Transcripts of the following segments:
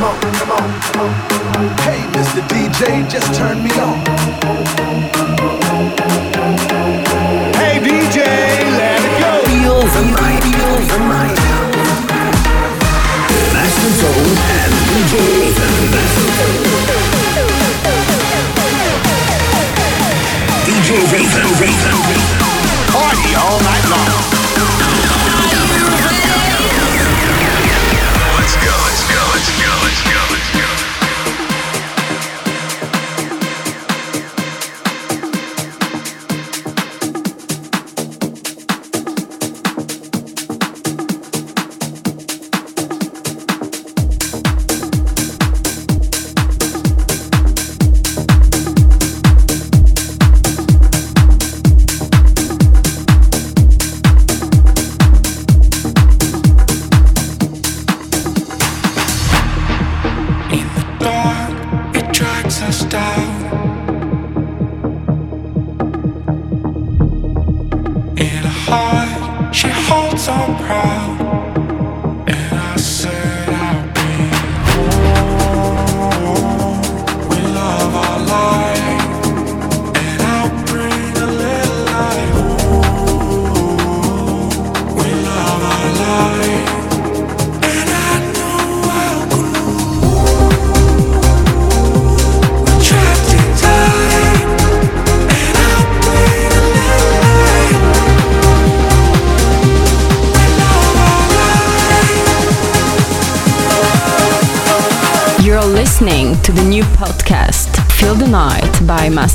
come on, come on, come on. Hey, Mr. DJ, just turn me on. Hey, DJ, let it go. Feel the feel the. Master Tone and DJ Ethan. DJ Ethan. Party all night long.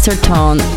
By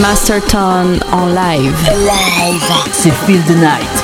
Masterton en live. Live, c'est Feel the Night.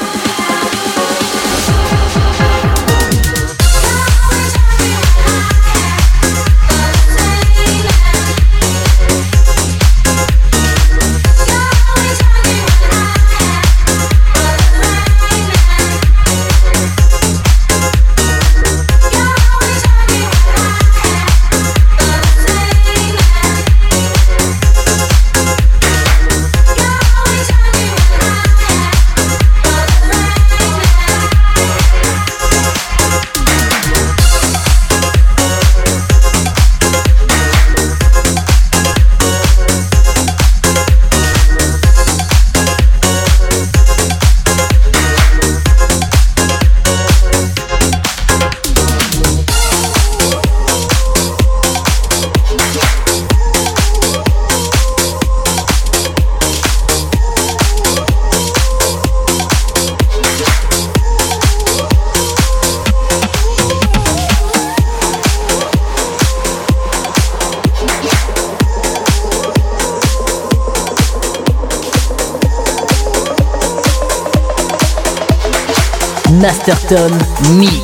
Masterton Mix.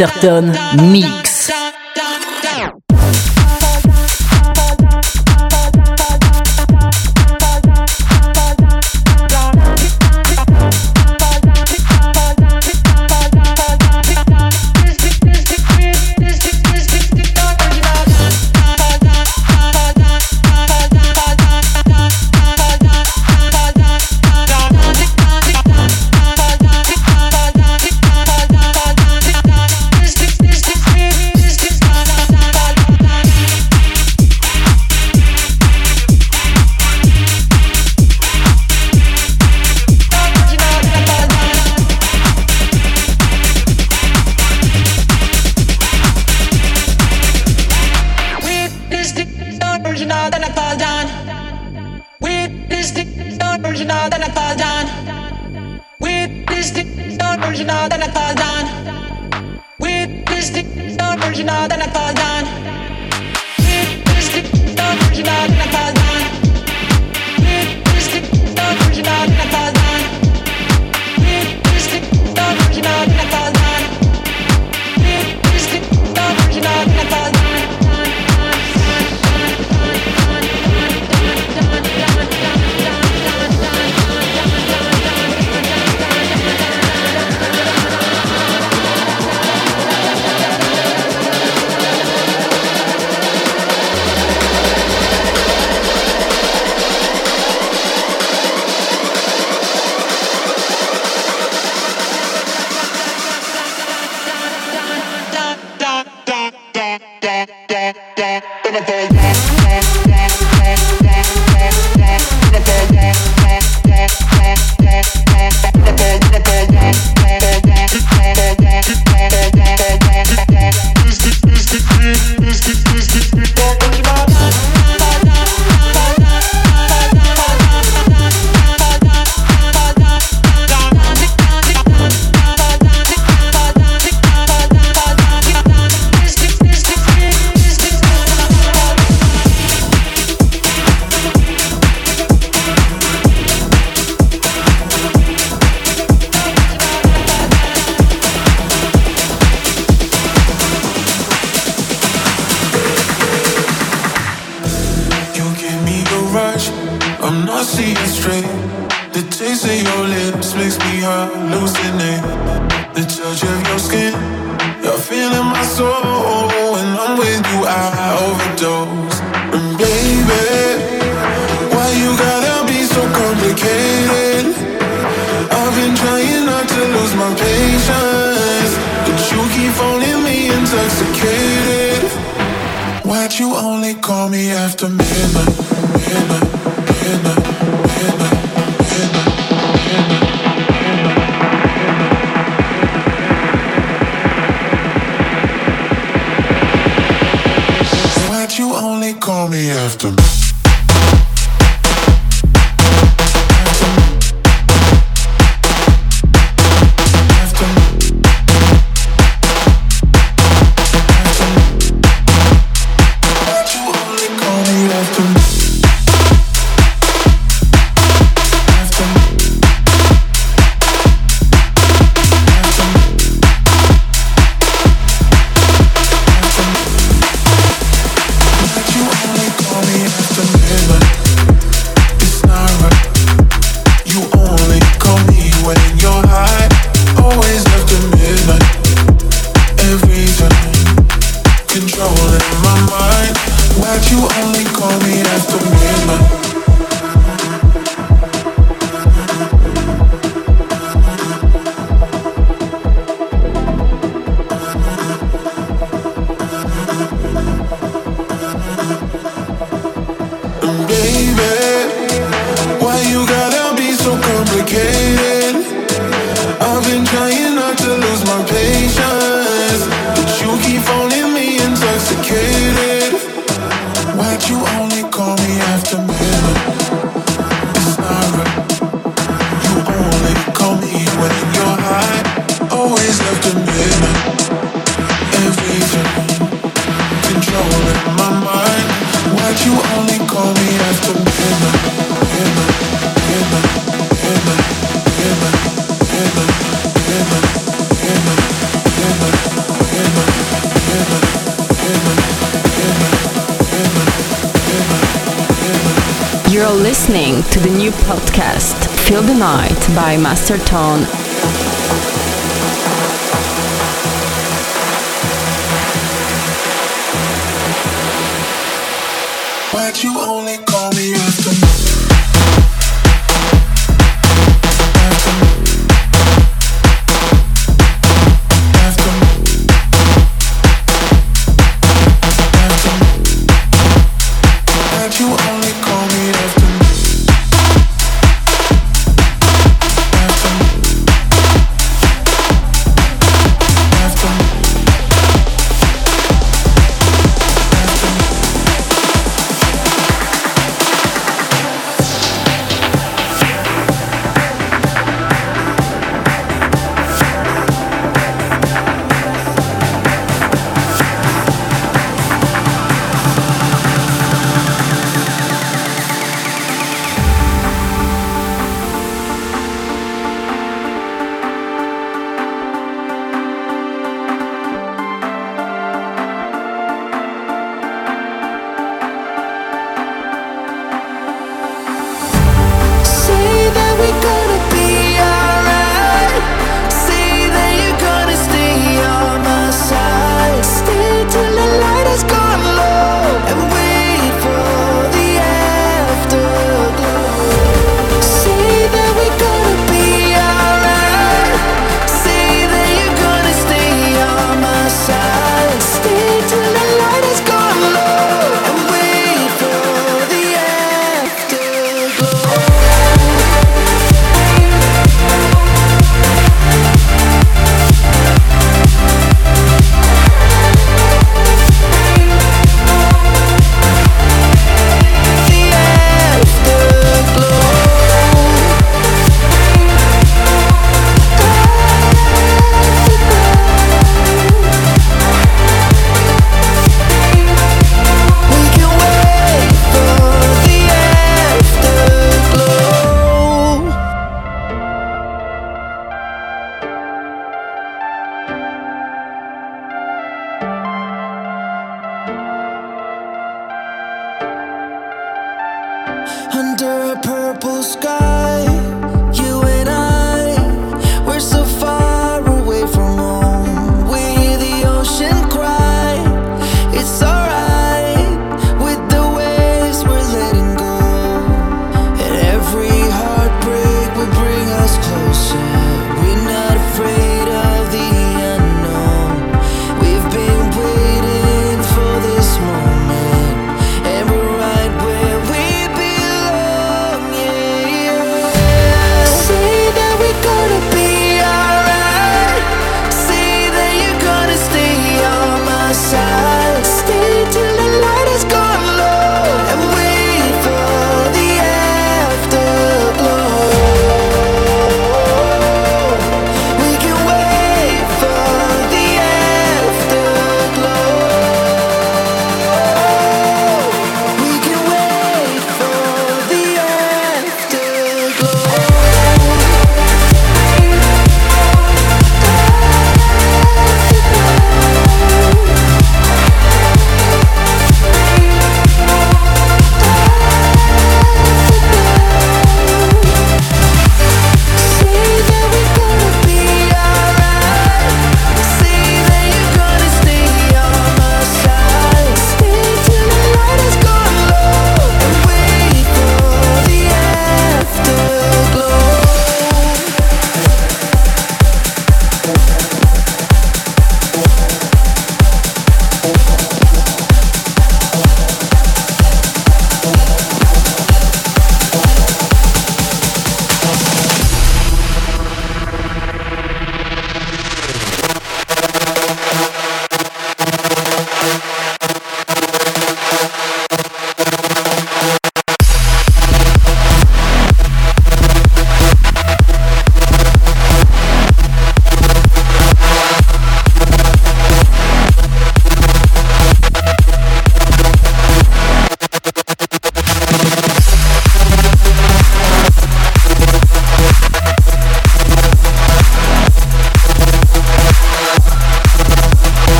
Masterton Mix. remember Tone.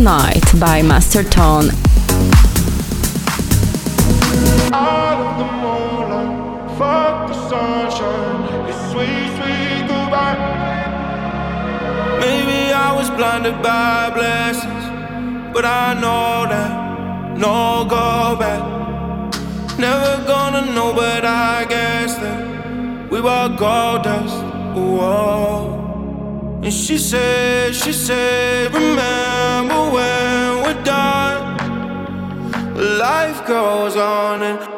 Tonight by Master Tone. Blinded by blessings, but I know that no go back. Never gonna know, but I guess that we were gold dust. Whoa. And she said, she said, remember. life goes on and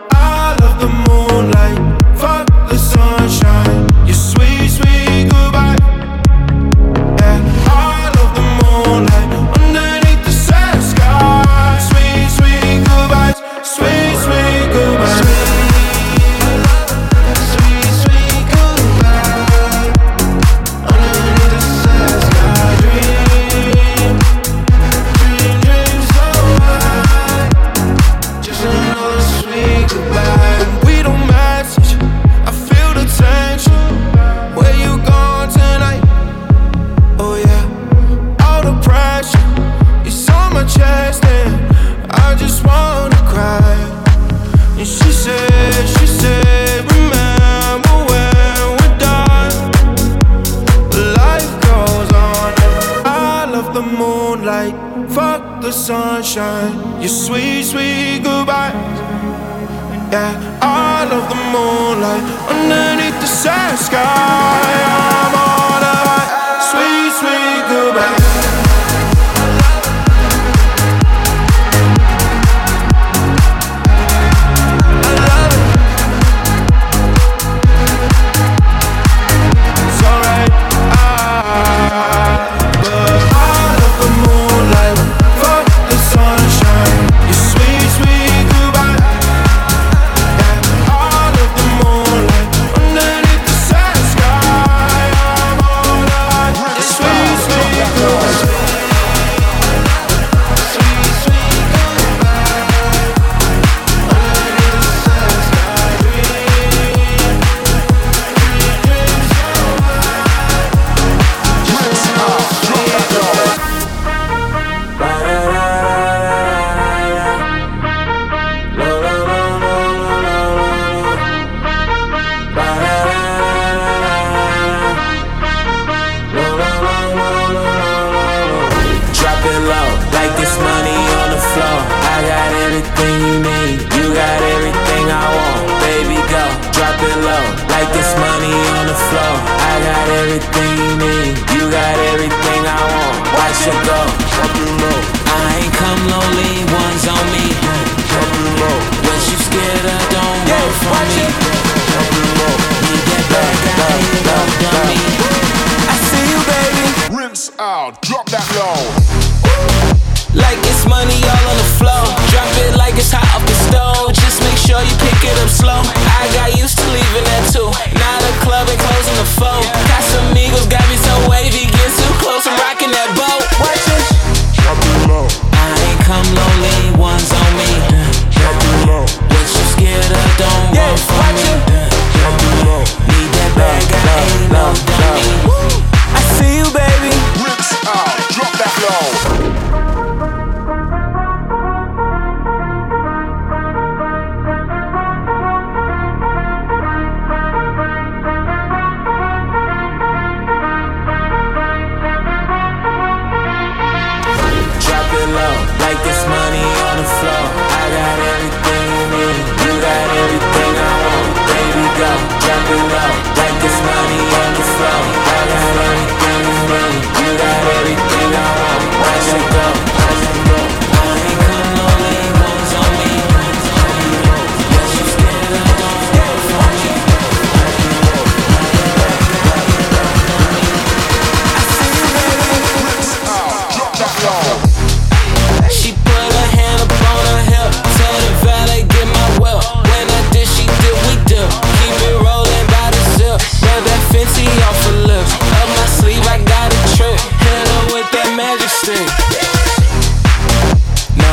No,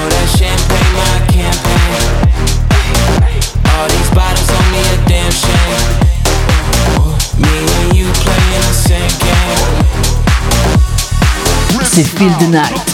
that champagne, my. All these bottles a damn shame. Me and you playing the same game. Feel the Night.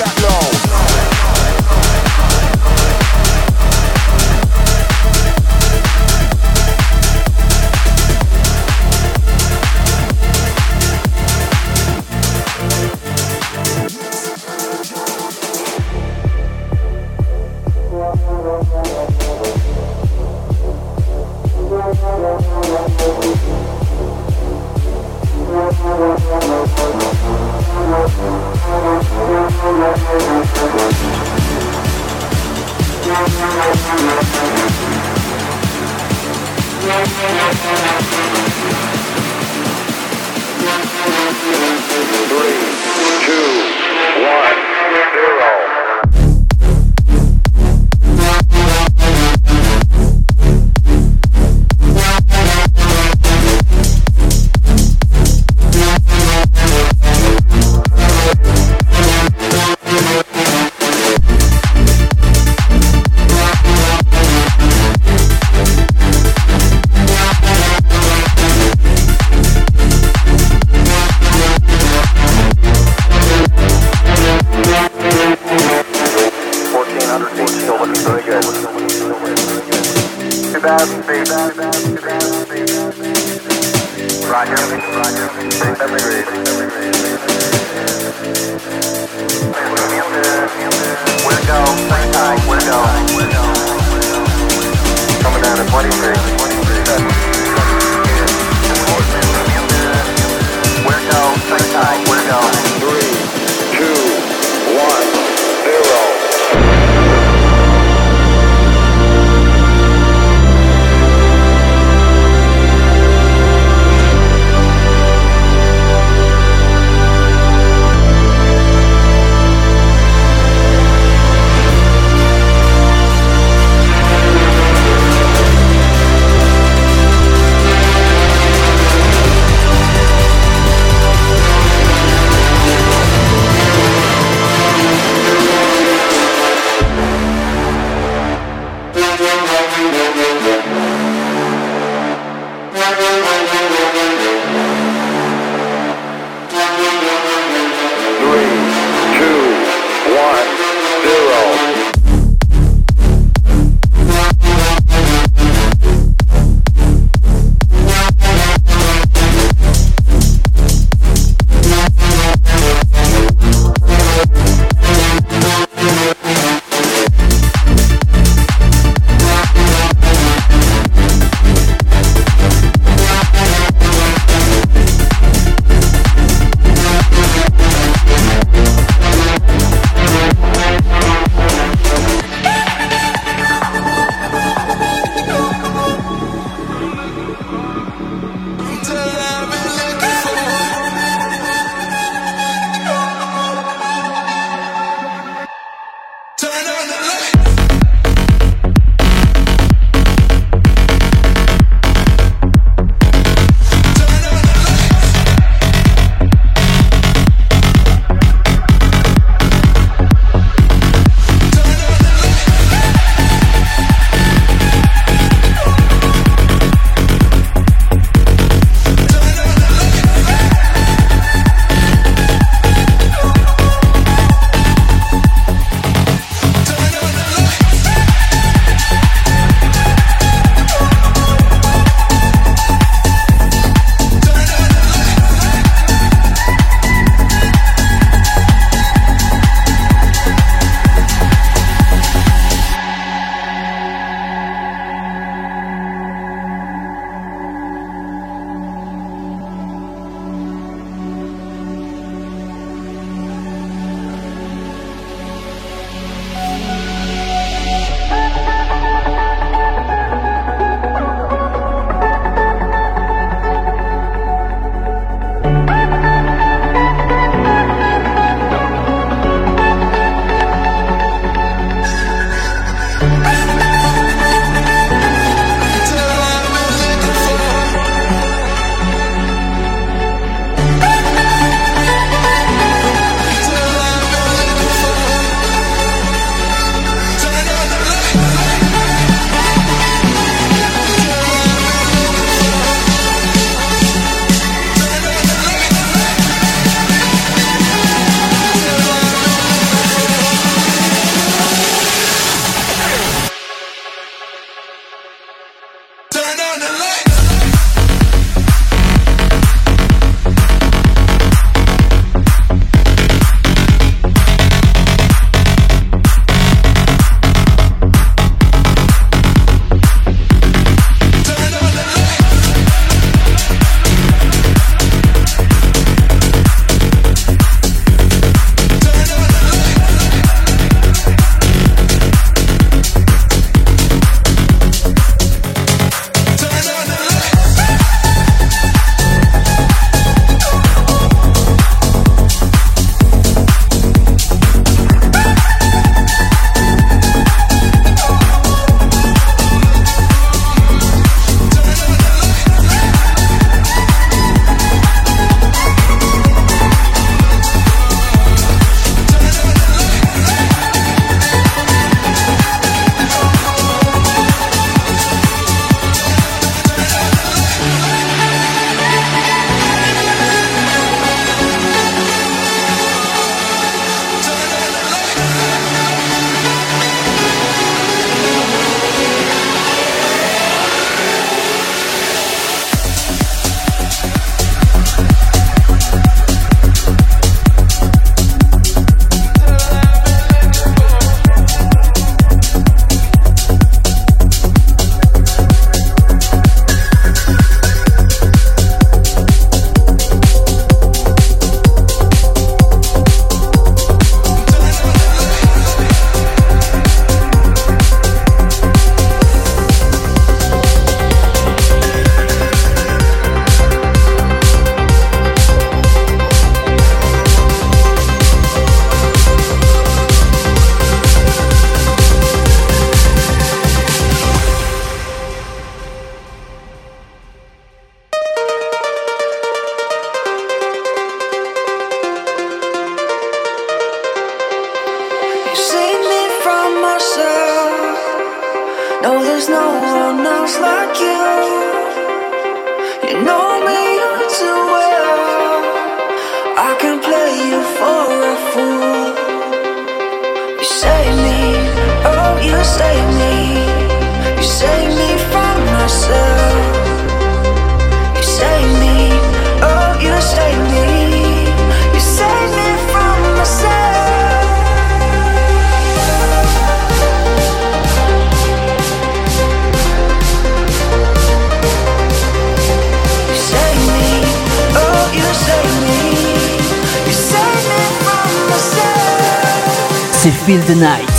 Feel the Night.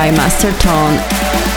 by Master Tone.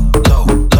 low, low, low.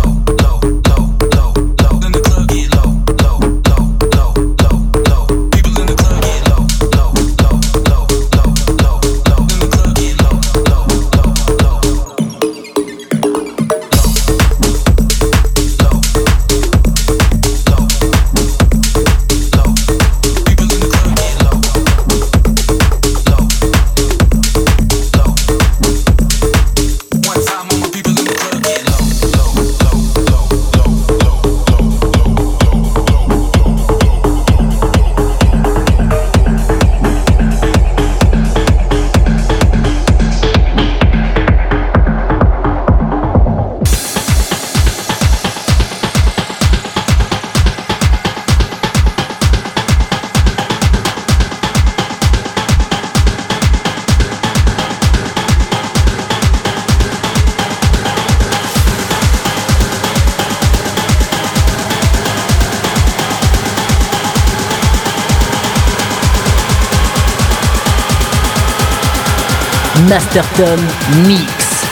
Master Tone Mix.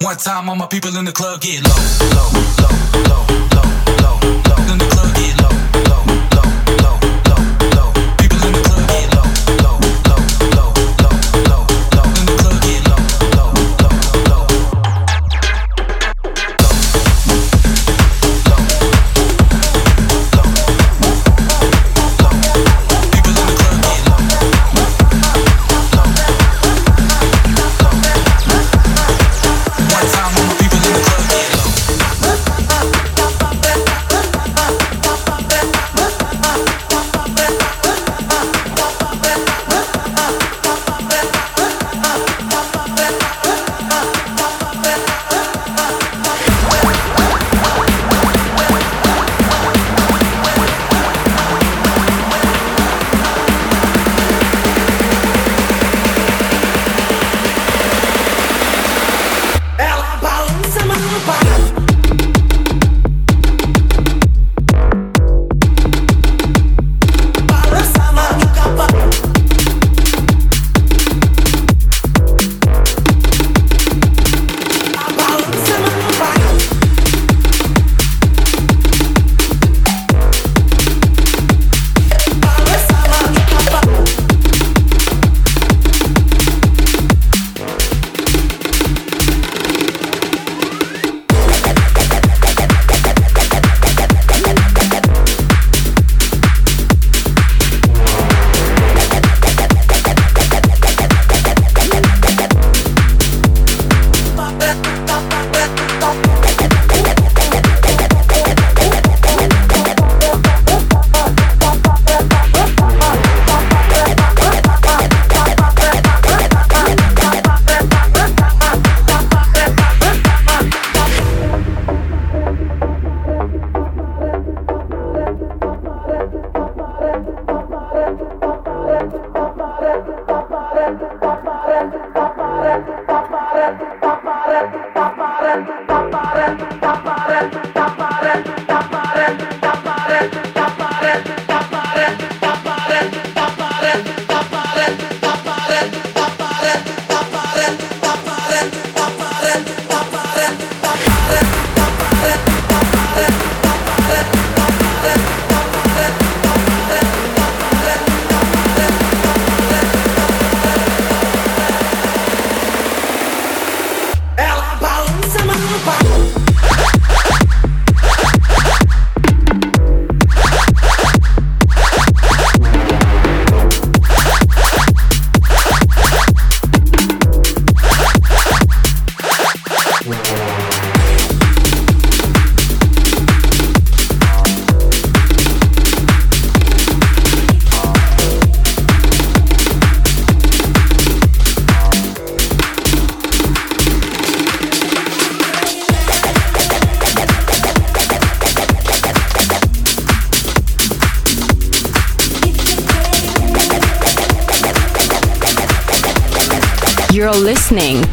One time all my people in the club get low, low.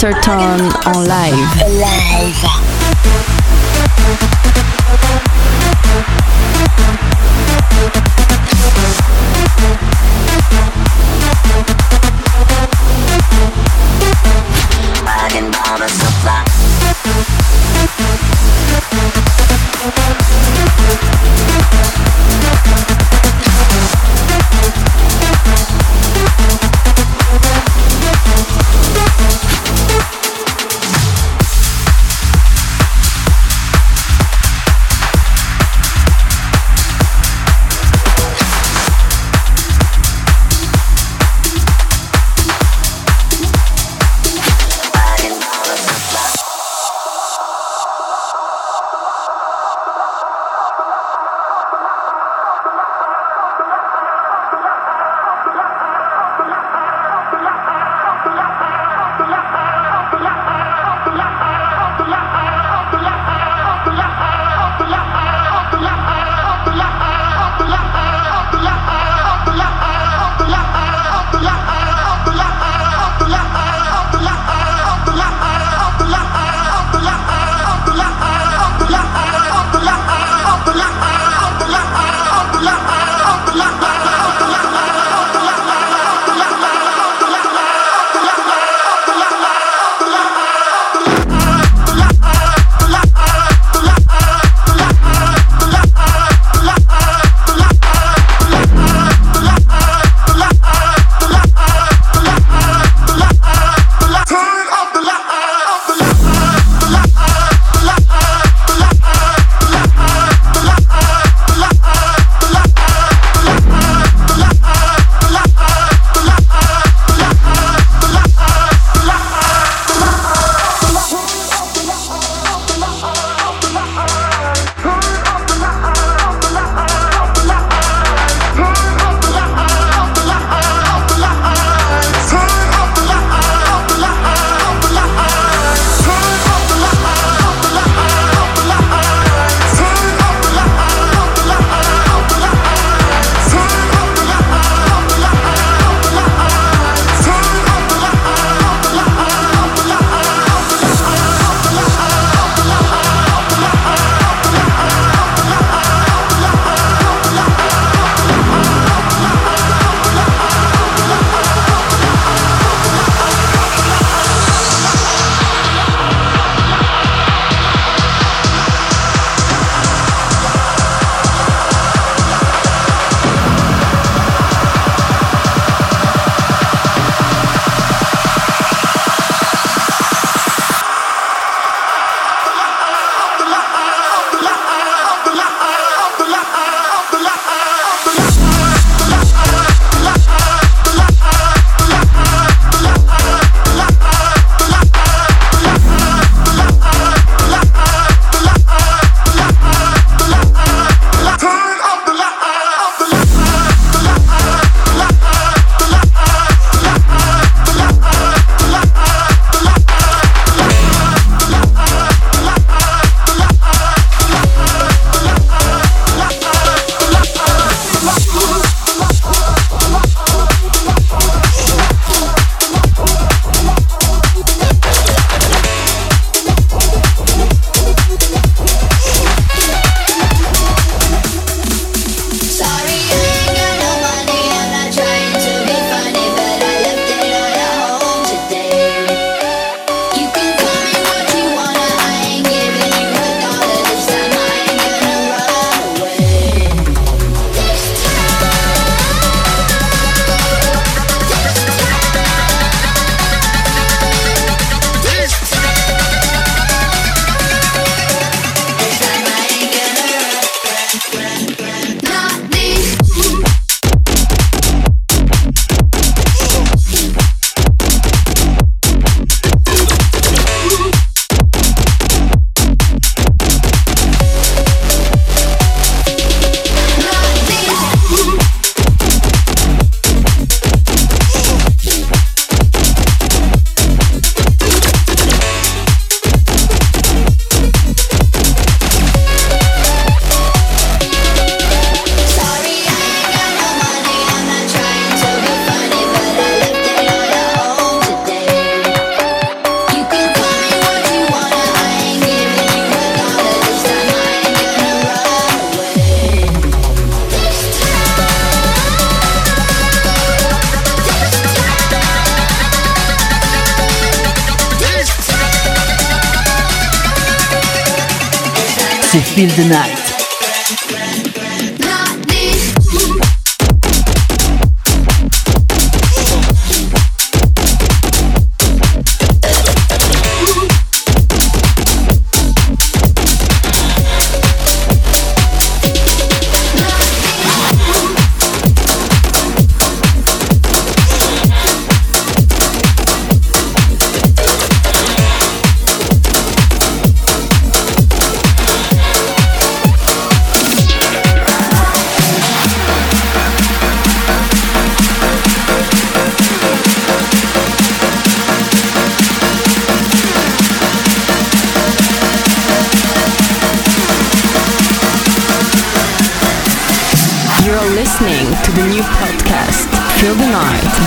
better. Master Tone en live.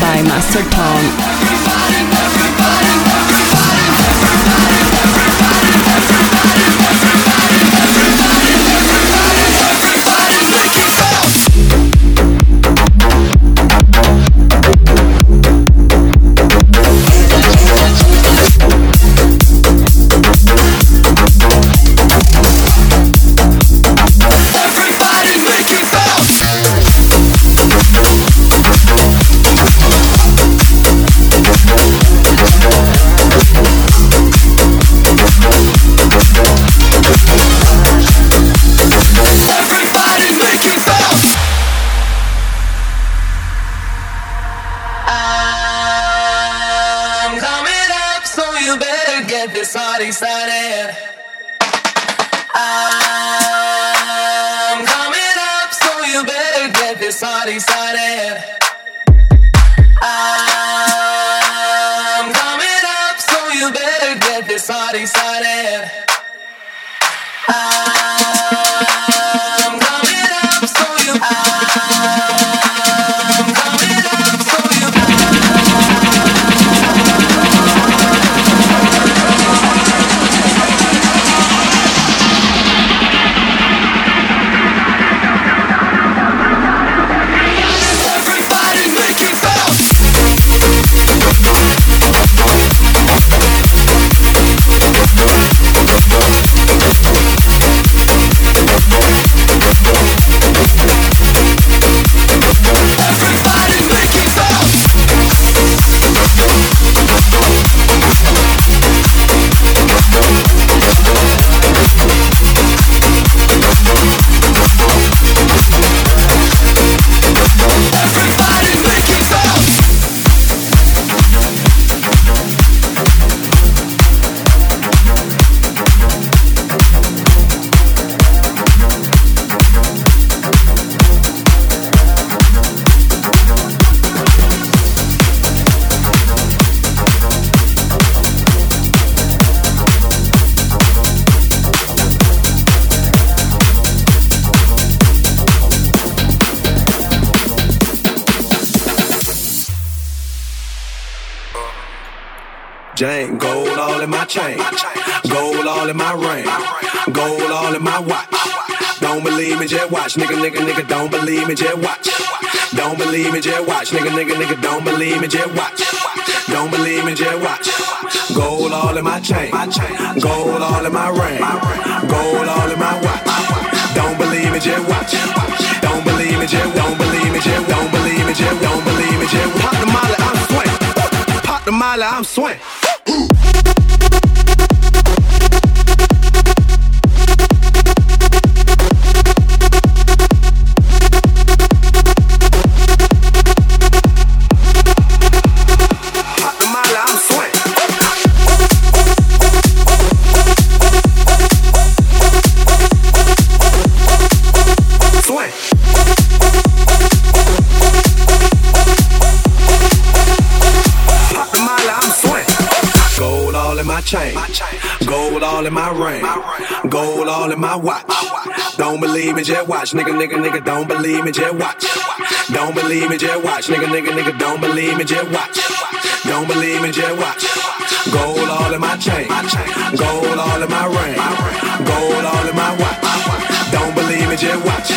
By Master Tone. Jane, gold all in my chain, gold all in my ring, gold all in my watch. Don't believe me, just watch, nigga, nigga, nigga. Don't believe me, just watch. Don't believe me, just watch, nigga, nigga, nigga. Don't believe me, just watch. Don't believe me, just watch. Gold all in my chain, gold all in my ring, gold all in my watch. Don't believe me, just watch. Don't believe me, just don't believe me, just don't believe me, just don't believe me, just pop the molly, I'm swing. Pop the molly, I'm swing. All in my ring, gold all in my watch. Don't believe me, just watch, nigga, nigga, nigga. Don't believe me, just watch. Don't believe me, just watch, nigga, nigga, nigga. Don't believe me, just watch. Don't believe me, just watch. Gold all in my chain, gold all in my ring, gold all in my watch. Don't believe me, just watch.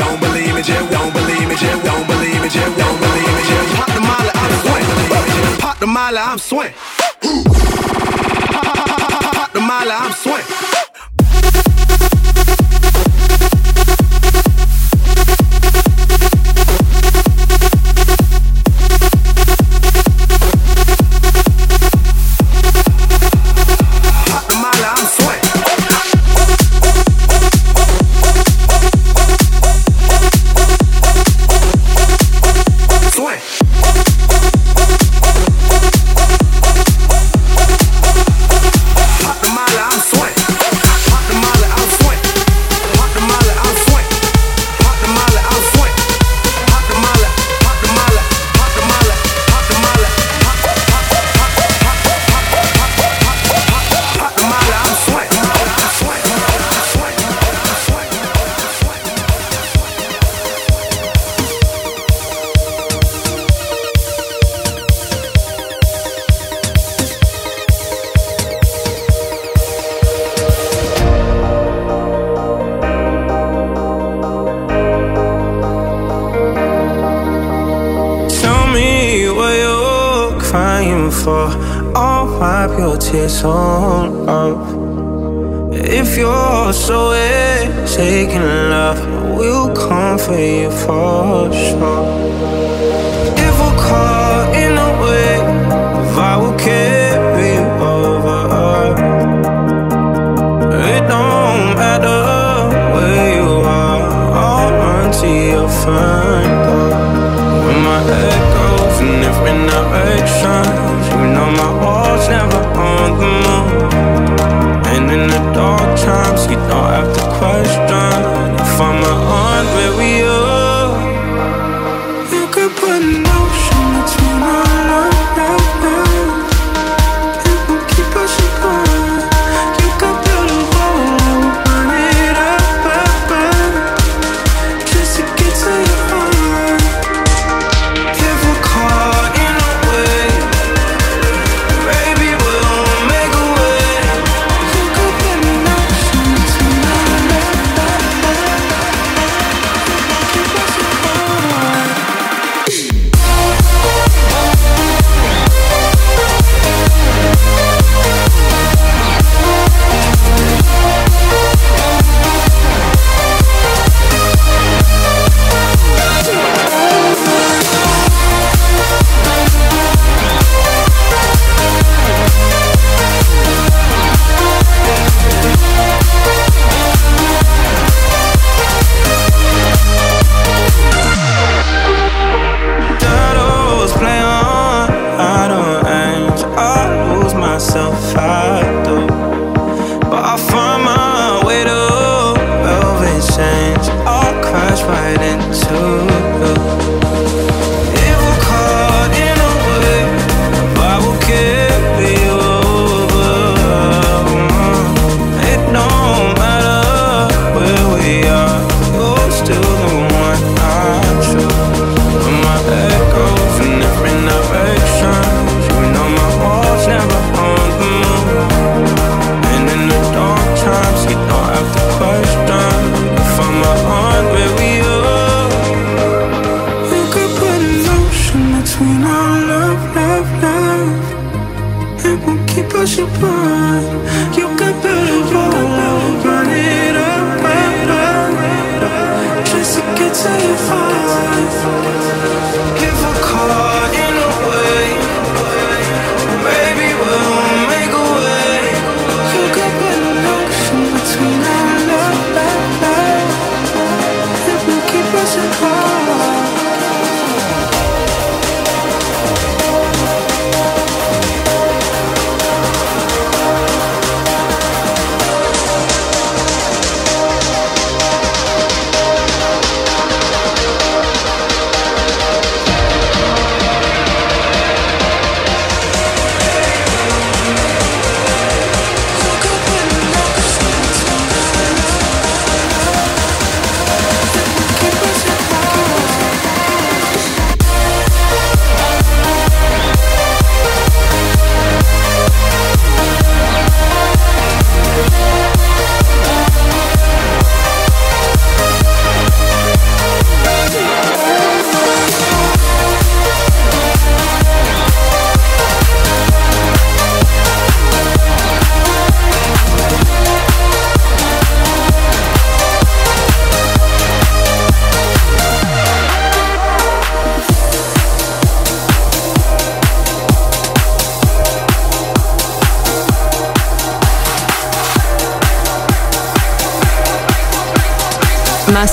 Don't believe me, just don't believe me, just don't believe me, just don't believe me, just pop the molly, I'm swing. Pop the molly, I'm swing. I'm swing. it's on up. If you're so taking love, we'll come for you for sure. If we're caught in a wave, I will carry you over. It don't matter where you are, I'll run to your front door. When my head goes in every direction. get on.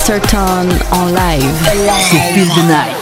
Certain en live. C'est Feel the Night.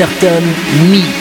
Master Tone Mix.